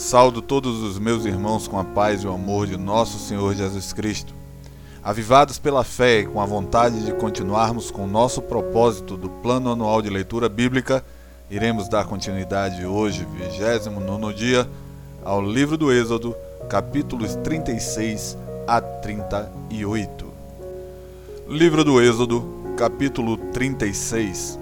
Saldo todos os meus irmãos com a paz e o amor de nosso Senhor Jesus Cristo. Avivados pela fé e com a vontade de continuarmos com o nosso propósito do Plano Anual de Leitura Bíblica, iremos dar continuidade hoje, 29 dia, ao livro do Êxodo, capítulos 36 a 38. Livro do Êxodo, capítulo 36.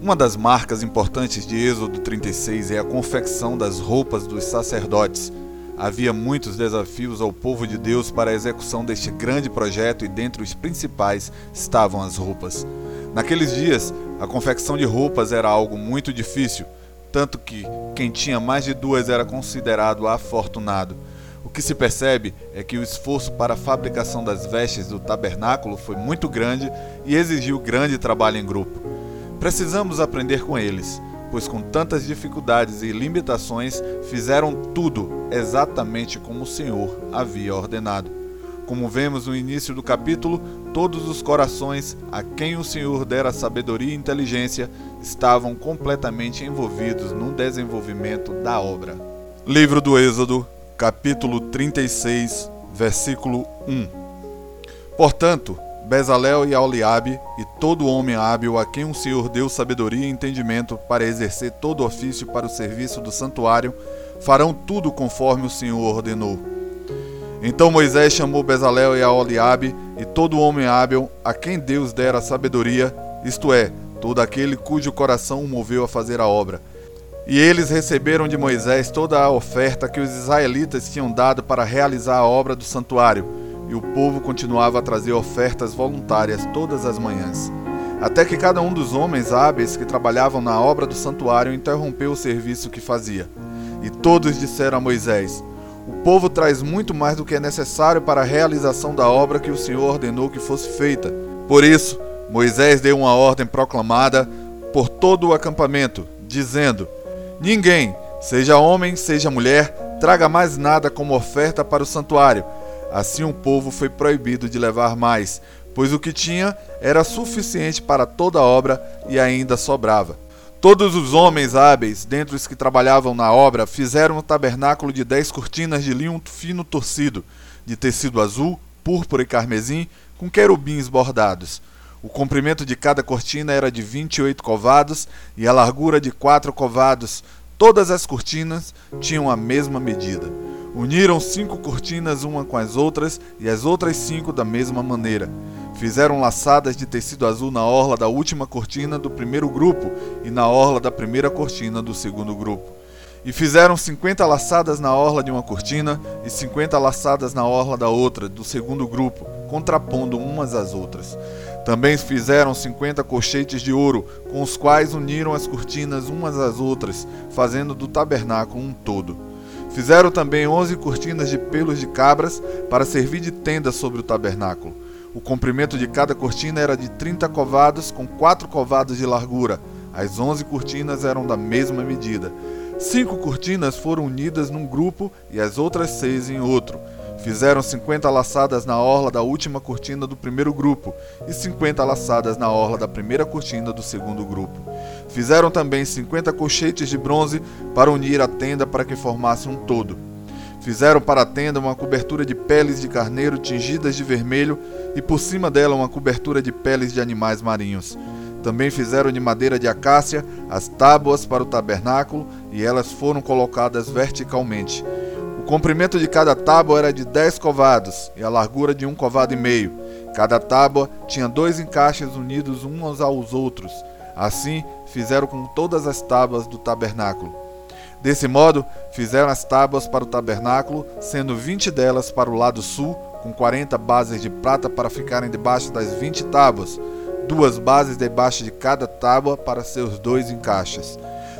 Uma das marcas importantes de Êxodo 36 é a confecção das roupas dos sacerdotes. Havia muitos desafios ao povo de Deus para a execução deste grande projeto e dentre os principais estavam as roupas. Naqueles dias, a confecção de roupas era algo muito difícil, tanto que quem tinha mais de duas era considerado afortunado. O que se percebe é que o esforço para a fabricação das vestes do tabernáculo foi muito grande e exigiu grande trabalho em grupo. Precisamos aprender com eles, pois com tantas dificuldades e limitações fizeram tudo exatamente como o Senhor havia ordenado. Como vemos no início do capítulo, todos os corações a quem o Senhor dera sabedoria e inteligência estavam completamente envolvidos no desenvolvimento da obra. Livro do Êxodo, capítulo 36, versículo 1. Portanto, Bezalel e Aoliabe, e todo homem hábil a quem o Senhor deu sabedoria e entendimento para exercer todo ofício para o serviço do santuário, farão tudo conforme o Senhor ordenou. Então Moisés chamou Bezalel e Aoliabe, e todo homem hábil a quem Deus dera sabedoria, isto é, todo aquele cujo coração o moveu a fazer a obra. E eles receberam de Moisés toda a oferta que os israelitas tinham dado para realizar a obra do santuário e o povo continuava a trazer ofertas voluntárias todas as manhãs. Até que cada um dos homens hábeis que trabalhavam na obra do santuário interrompeu o serviço que fazia. E todos disseram a Moisés: O povo traz muito mais do que é necessário para a realização da obra que o Senhor ordenou que fosse feita. Por isso, Moisés deu uma ordem proclamada por todo o acampamento, dizendo: Ninguém, seja homem, seja mulher, traga mais nada como oferta para o santuário Assim o povo foi proibido de levar mais, pois o que tinha era suficiente para toda a obra e ainda sobrava. Todos os homens hábeis, dentre os que trabalhavam na obra, fizeram um tabernáculo de dez cortinas de linho fino torcido, de tecido azul, púrpura e carmesim, com querubins bordados. O comprimento de cada cortina era de vinte e oito covados e a largura de quatro covados. Todas as cortinas tinham a mesma medida. Uniram cinco cortinas uma com as outras e as outras cinco da mesma maneira. Fizeram laçadas de tecido azul na orla da última cortina do primeiro grupo e na orla da primeira cortina do segundo grupo. E fizeram cinquenta laçadas na orla de uma cortina e cinquenta laçadas na orla da outra, do segundo grupo, contrapondo umas às outras. Também fizeram cinquenta colchetes de ouro, com os quais uniram as cortinas umas às outras, fazendo do tabernáculo um todo. Fizeram também onze cortinas de pelos de cabras para servir de tenda sobre o tabernáculo. O comprimento de cada cortina era de trinta covados, com quatro covados de largura. As onze cortinas eram da mesma medida. Cinco cortinas foram unidas num grupo e as outras seis em outro. Fizeram cinquenta laçadas na orla da última cortina do primeiro grupo e cinquenta laçadas na orla da primeira cortina do segundo grupo. Fizeram também cinquenta colchetes de bronze para unir a tenda para que formasse um todo. Fizeram para a tenda uma cobertura de peles de carneiro tingidas de vermelho e por cima dela uma cobertura de peles de animais marinhos. Também fizeram de madeira de acácia as tábuas para o tabernáculo e elas foram colocadas verticalmente comprimento de cada tábua era de dez covados e a largura de um covado e meio. Cada tábua tinha dois encaixes unidos uns aos outros. Assim fizeram com todas as tábuas do tabernáculo. Desse modo, fizeram as tábuas para o tabernáculo, sendo vinte delas para o lado sul, com quarenta bases de prata para ficarem debaixo das vinte tábuas, duas bases debaixo de cada tábua para seus dois encaixes.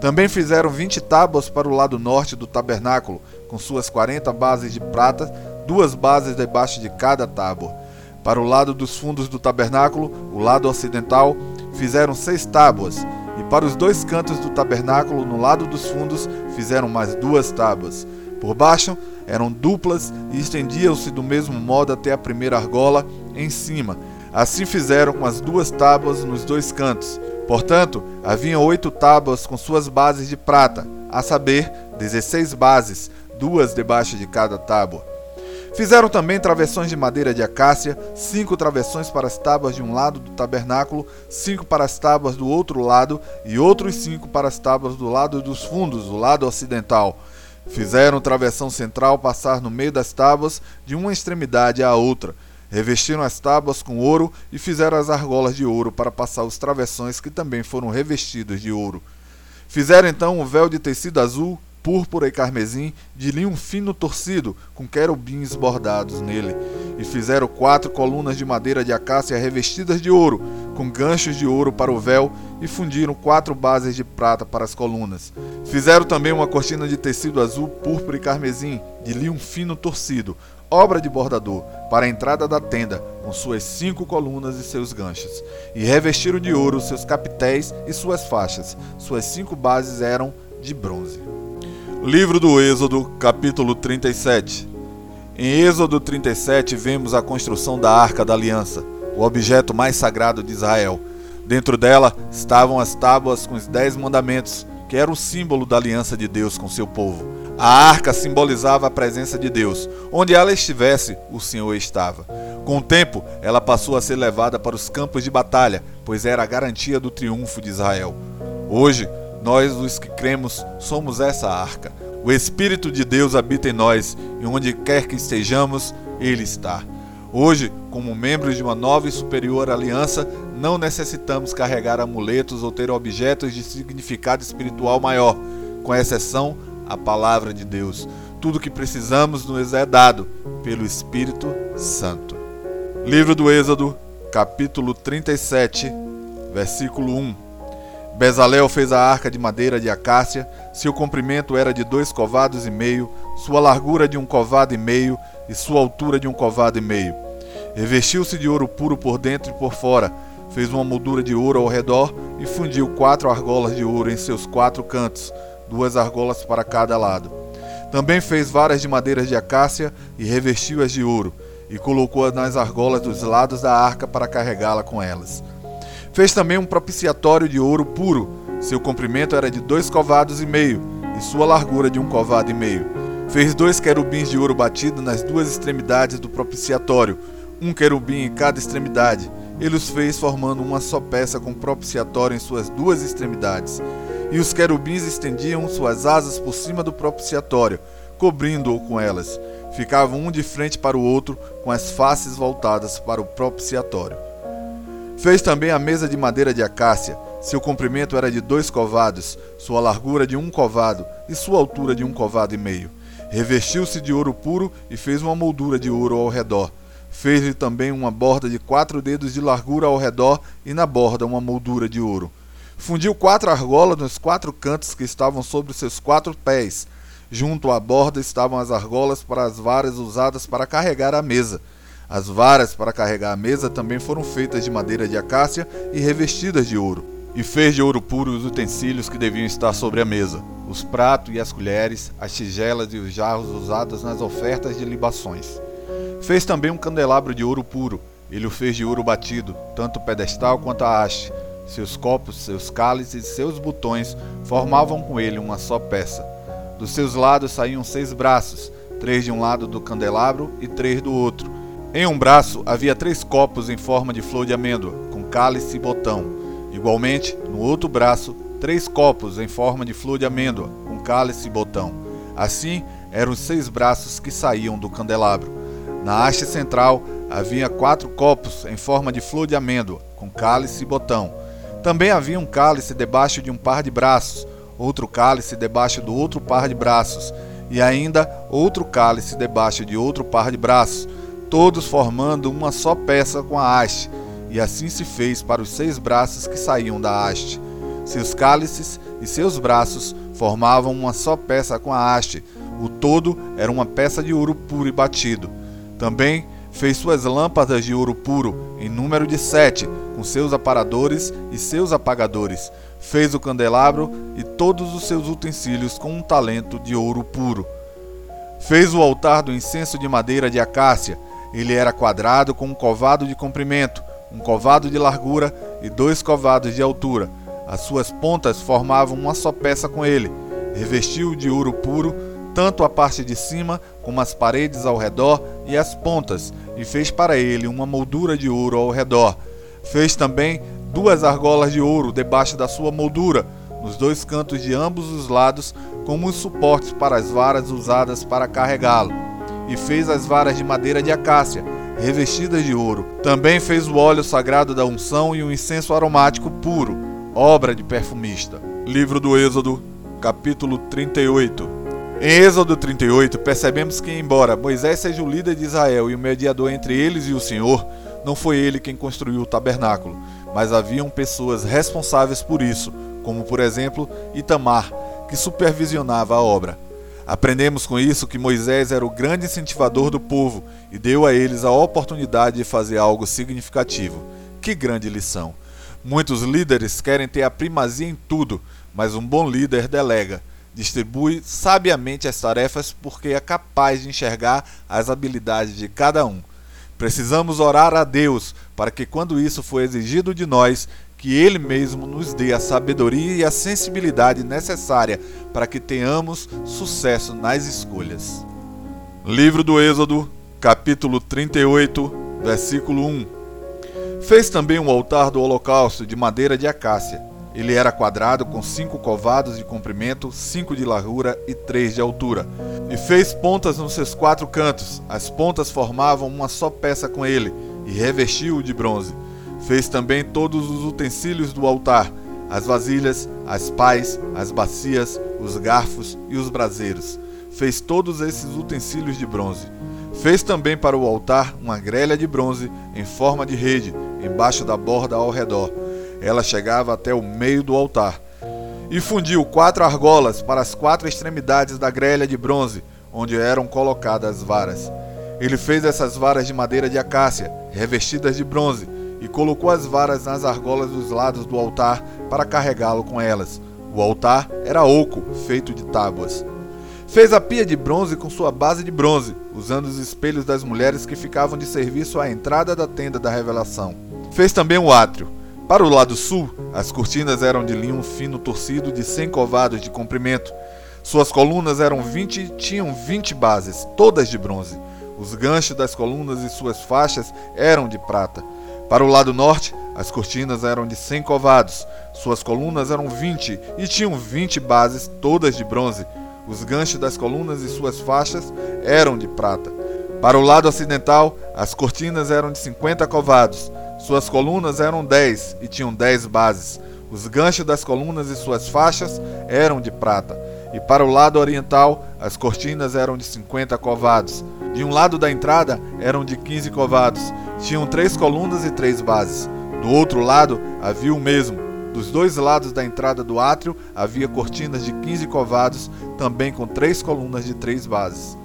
Também fizeram vinte tábuas para o lado norte do tabernáculo, com suas quarenta bases de prata, duas bases debaixo de cada tábua. Para o lado dos fundos do tabernáculo, o lado ocidental, fizeram seis tábuas, e para os dois cantos do tabernáculo, no lado dos fundos, fizeram mais duas tábuas. Por baixo eram duplas e estendiam-se do mesmo modo até a primeira argola em cima. Assim fizeram com as duas tábuas nos dois cantos. Portanto, havia oito tábuas com suas bases de prata, a saber, dezesseis bases, duas debaixo de cada tábua. Fizeram também travessões de madeira de acácia, cinco travessões para as tábuas de um lado do tabernáculo, cinco para as tábuas do outro lado, e outros cinco para as tábuas do lado dos fundos, o lado ocidental. Fizeram travessão central passar no meio das tábuas, de uma extremidade à outra. Revestiram as tábuas com ouro e fizeram as argolas de ouro para passar os travessões que também foram revestidos de ouro. Fizeram então um véu de tecido azul, púrpura e carmesim, de linho fino torcido, com querubins bordados nele. E fizeram quatro colunas de madeira de acácia revestidas de ouro, com ganchos de ouro para o véu, e fundiram quatro bases de prata para as colunas. Fizeram também uma cortina de tecido azul, púrpura e carmesim, de linho fino torcido, obra de bordador, para a entrada da tenda, com suas cinco colunas e seus ganchos. E revestiram de ouro seus capitéis e suas faixas. Suas cinco bases eram de bronze. Livro do Êxodo, capítulo 37. Em Êxodo 37 vemos a construção da Arca da Aliança, o objeto mais sagrado de Israel. Dentro dela estavam as tábuas com os dez mandamentos, que era o símbolo da aliança de Deus com seu povo. A arca simbolizava a presença de Deus. Onde ela estivesse, o Senhor estava. Com o tempo, ela passou a ser levada para os campos de batalha, pois era a garantia do triunfo de Israel. Hoje, nós, os que cremos, somos essa arca. O Espírito de Deus habita em nós e onde quer que estejamos, Ele está. Hoje, como membros de uma nova e superior aliança, não necessitamos carregar amuletos ou ter objetos de significado espiritual maior, com exceção a palavra de Deus. Tudo o que precisamos nos é dado pelo Espírito Santo. Livro do Êxodo, capítulo 37, versículo 1. Bezalel fez a arca de madeira de acácia, seu comprimento era de dois covados e meio, sua largura de um covado e meio e sua altura de um covado e meio. Revestiu-se de ouro puro por dentro e por fora, fez uma moldura de ouro ao redor e fundiu quatro argolas de ouro em seus quatro cantos, duas argolas para cada lado. Também fez varas de madeiras de acácia e revestiu-as de ouro, e colocou-as nas argolas dos lados da arca para carregá-la com elas. Fez também um propiciatório de ouro puro. Seu comprimento era de dois covados e meio, e sua largura de um covado e meio. Fez dois querubins de ouro batido nas duas extremidades do propiciatório, um querubim em cada extremidade. Ele os fez formando uma só peça com propiciatório em suas duas extremidades. E os querubins estendiam suas asas por cima do propiciatório, cobrindo-o com elas. Ficavam um de frente para o outro, com as faces voltadas para o propiciatório. Fez também a mesa de madeira de acácia. Seu comprimento era de dois covados, sua largura de um covado e sua altura de um covado e meio. Revestiu-se de ouro puro e fez uma moldura de ouro ao redor. Fez-lhe também uma borda de quatro dedos de largura ao redor e na borda uma moldura de ouro. Fundiu quatro argolas nos quatro cantos que estavam sobre seus quatro pés. Junto à borda estavam as argolas para as varas usadas para carregar a mesa. As varas para carregar a mesa também foram feitas de madeira de acácia e revestidas de ouro. E fez de ouro puro os utensílios que deviam estar sobre a mesa: os pratos e as colheres, as tigelas e os jarros usados nas ofertas de libações. Fez também um candelabro de ouro puro. Ele o fez de ouro batido, tanto o pedestal quanto a haste. Seus copos, seus cálices e seus botões formavam com ele uma só peça. Dos seus lados saíam seis braços, três de um lado do candelabro e três do outro em um braço havia três copos em forma de flor de amêndoa, com cálice e botão. Igualmente, no outro braço, três copos em forma de flor de amêndoa, com cálice e botão. Assim, eram os seis braços que saíam do candelabro. Na haste central havia quatro copos em forma de flor de amêndoa, com cálice e botão. Também havia um cálice debaixo de um par de braços, outro cálice debaixo do outro par de braços, e ainda outro cálice debaixo de outro par de braços todos formando uma só peça com a haste, e assim se fez para os seis braços que saíam da haste. Seus cálices e seus braços formavam uma só peça com a haste, o todo era uma peça de ouro puro e batido. Também fez suas lâmpadas de ouro puro, em número de sete, com seus aparadores e seus apagadores. Fez o candelabro e todos os seus utensílios com um talento de ouro puro. Fez o altar do incenso de madeira de acácia, ele era quadrado com um covado de comprimento, um covado de largura e dois covados de altura. As suas pontas formavam uma só peça com ele. revestiu de ouro puro, tanto a parte de cima como as paredes ao redor e as pontas, e fez para ele uma moldura de ouro ao redor. Fez também duas argolas de ouro debaixo da sua moldura, nos dois cantos de ambos os lados, como os suportes para as varas usadas para carregá-lo. E fez as varas de madeira de acácia, revestidas de ouro. Também fez o óleo sagrado da unção e o incenso aromático puro, obra de perfumista. Livro do Êxodo, capítulo 38. Em Êxodo 38, percebemos que, embora Moisés seja o líder de Israel e o mediador entre eles e o Senhor, não foi ele quem construiu o tabernáculo, mas haviam pessoas responsáveis por isso, como por exemplo Itamar, que supervisionava a obra. Aprendemos com isso que Moisés era o grande incentivador do povo e deu a eles a oportunidade de fazer algo significativo. Que grande lição! Muitos líderes querem ter a primazia em tudo, mas um bom líder delega, distribui sabiamente as tarefas porque é capaz de enxergar as habilidades de cada um. Precisamos orar a Deus para que, quando isso for exigido de nós, que Ele mesmo nos dê a sabedoria e a sensibilidade necessária para que tenhamos sucesso nas escolhas. Livro do Êxodo, capítulo 38, versículo 1. Fez também um altar do holocausto de madeira de acácia. Ele era quadrado com cinco covados de comprimento, cinco de largura e três de altura. E fez pontas nos seus quatro cantos. As pontas formavam uma só peça com ele, e revestiu-o de bronze. Fez também todos os utensílios do altar: as vasilhas, as pás, as bacias, os garfos e os braseiros. Fez todos esses utensílios de bronze. Fez também para o altar uma grelha de bronze em forma de rede, embaixo da borda ao redor. Ela chegava até o meio do altar. E fundiu quatro argolas para as quatro extremidades da grelha de bronze, onde eram colocadas as varas. Ele fez essas varas de madeira de acácia, revestidas de bronze, e colocou as varas nas argolas dos lados do altar para carregá-lo com elas. O altar era oco, feito de tábuas. Fez a pia de bronze com sua base de bronze, usando os espelhos das mulheres que ficavam de serviço à entrada da tenda da revelação. Fez também o átrio. Para o lado sul, as cortinas eram de linho fino torcido de 100 covados de comprimento. Suas colunas eram 20 e tinham 20 bases, todas de bronze. Os ganchos das colunas e suas faixas eram de prata. Para o lado norte, as cortinas eram de 100 covados, suas colunas eram 20 e tinham 20 bases, todas de bronze. Os ganchos das colunas e suas faixas eram de prata. Para o lado ocidental, as cortinas eram de 50 covados, suas colunas eram 10 e tinham 10 bases. Os ganchos das colunas e suas faixas eram de prata. E para o lado oriental, as cortinas eram de 50 covados. De um lado da entrada eram de 15 covados tinham três colunas e três bases. Do outro lado havia o mesmo. Dos dois lados da entrada do átrio havia cortinas de 15 covados, também com três colunas de três bases.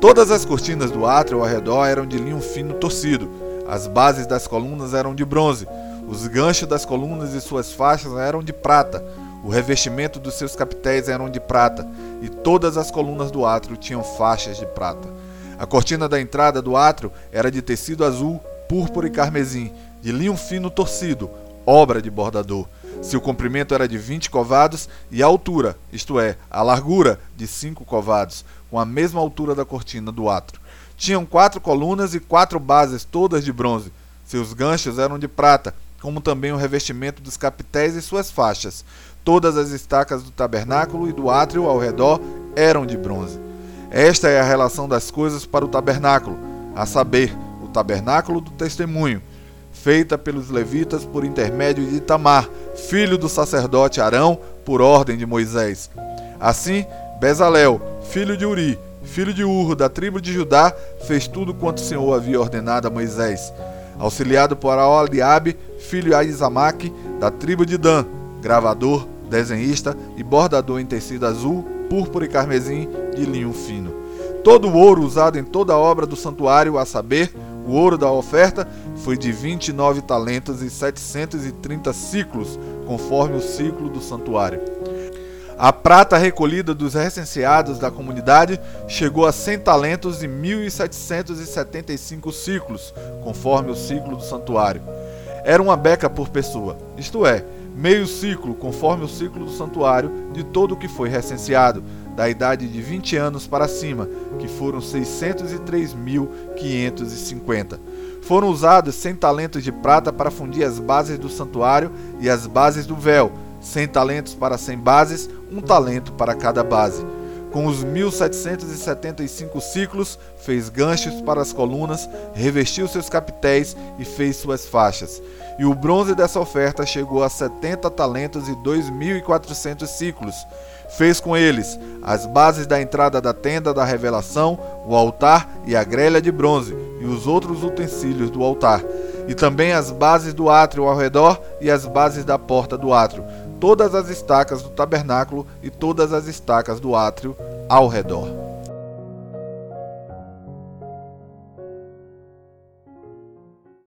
Todas as cortinas do átrio ao redor eram de linho fino torcido. As bases das colunas eram de bronze. Os ganchos das colunas e suas faixas eram de prata. O revestimento dos seus capitéis eram de prata, e todas as colunas do átrio tinham faixas de prata. A cortina da entrada do átrio era de tecido azul, púrpura e carmesim, de linho fino torcido, obra de bordador. Seu comprimento era de 20 covados e a altura, isto é, a largura, de 5 covados, com a mesma altura da cortina do átrio. Tinham quatro colunas e quatro bases, todas de bronze. Seus ganchos eram de prata, como também o revestimento dos capitéis e suas faixas. Todas as estacas do tabernáculo e do átrio ao redor eram de bronze. Esta é a relação das coisas para o tabernáculo, a saber, o tabernáculo do testemunho, feita pelos levitas por intermédio de Itamar, filho do sacerdote Arão, por ordem de Moisés. Assim, Bezalel, filho de Uri, filho de Urro, da tribo de Judá, fez tudo quanto o Senhor havia ordenado a Moisés. Auxiliado por Aoliabe, filho de Aizamaque, da tribo de Dan, gravador, desenhista e bordador em tecido azul, púrpura e carmesim de linho fino. Todo o ouro usado em toda a obra do santuário, a saber, o ouro da oferta, foi de 29 talentos e 730 ciclos, conforme o ciclo do santuário. A prata recolhida dos recenseados da comunidade chegou a 100 talentos e 1.775 ciclos, conforme o ciclo do santuário. Era uma beca por pessoa, isto é, meio ciclo, conforme o ciclo do santuário, de todo o que foi recenseado, da idade de 20 anos para cima, que foram 603.550. Foram usados 100 talentos de prata para fundir as bases do santuário e as bases do véu, 100 talentos para 100 bases, um talento para cada base. Com os 1775 ciclos, fez ganchos para as colunas, revestiu seus capitéis e fez suas faixas. E o bronze dessa oferta chegou a 70 talentos e 2.400 ciclos. Fez com eles as bases da entrada da tenda da revelação, o altar e a grelha de bronze, e os outros utensílios do altar, e também as bases do átrio ao redor e as bases da porta do átrio todas as estacas do tabernáculo e todas as estacas do átrio ao redor.